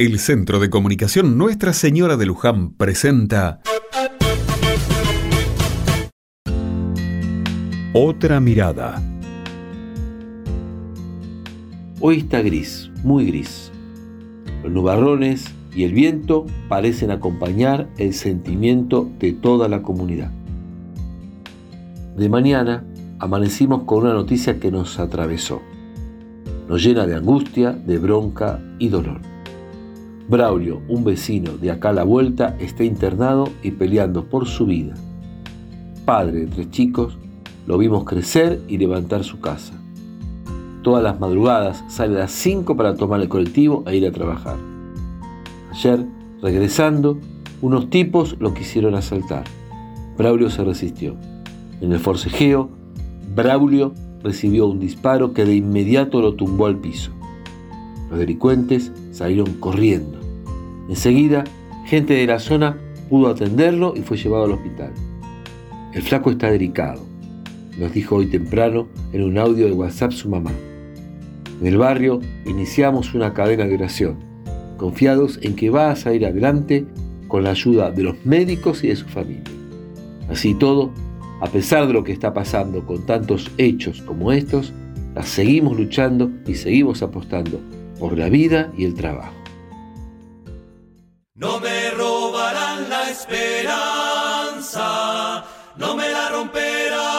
El Centro de Comunicación Nuestra Señora de Luján presenta Otra mirada. Hoy está gris, muy gris. Los nubarrones y el viento parecen acompañar el sentimiento de toda la comunidad. De mañana amanecimos con una noticia que nos atravesó. Nos llena de angustia, de bronca y dolor. Braulio, un vecino de acá a la vuelta, está internado y peleando por su vida. Padre de tres chicos, lo vimos crecer y levantar su casa. Todas las madrugadas sale a las 5 para tomar el colectivo e ir a trabajar. Ayer, regresando, unos tipos lo quisieron asaltar. Braulio se resistió. En el forcejeo, Braulio recibió un disparo que de inmediato lo tumbó al piso. Los delincuentes salieron corriendo. Enseguida, gente de la zona pudo atenderlo y fue llevado al hospital. El flaco está delicado, nos dijo hoy temprano en un audio de WhatsApp su mamá. En el barrio iniciamos una cadena de oración, confiados en que va a salir adelante con la ayuda de los médicos y de su familia. Así todo, a pesar de lo que está pasando con tantos hechos como estos, la seguimos luchando y seguimos apostando por la vida y el trabajo. No me robarán la esperanza, no me la romperán.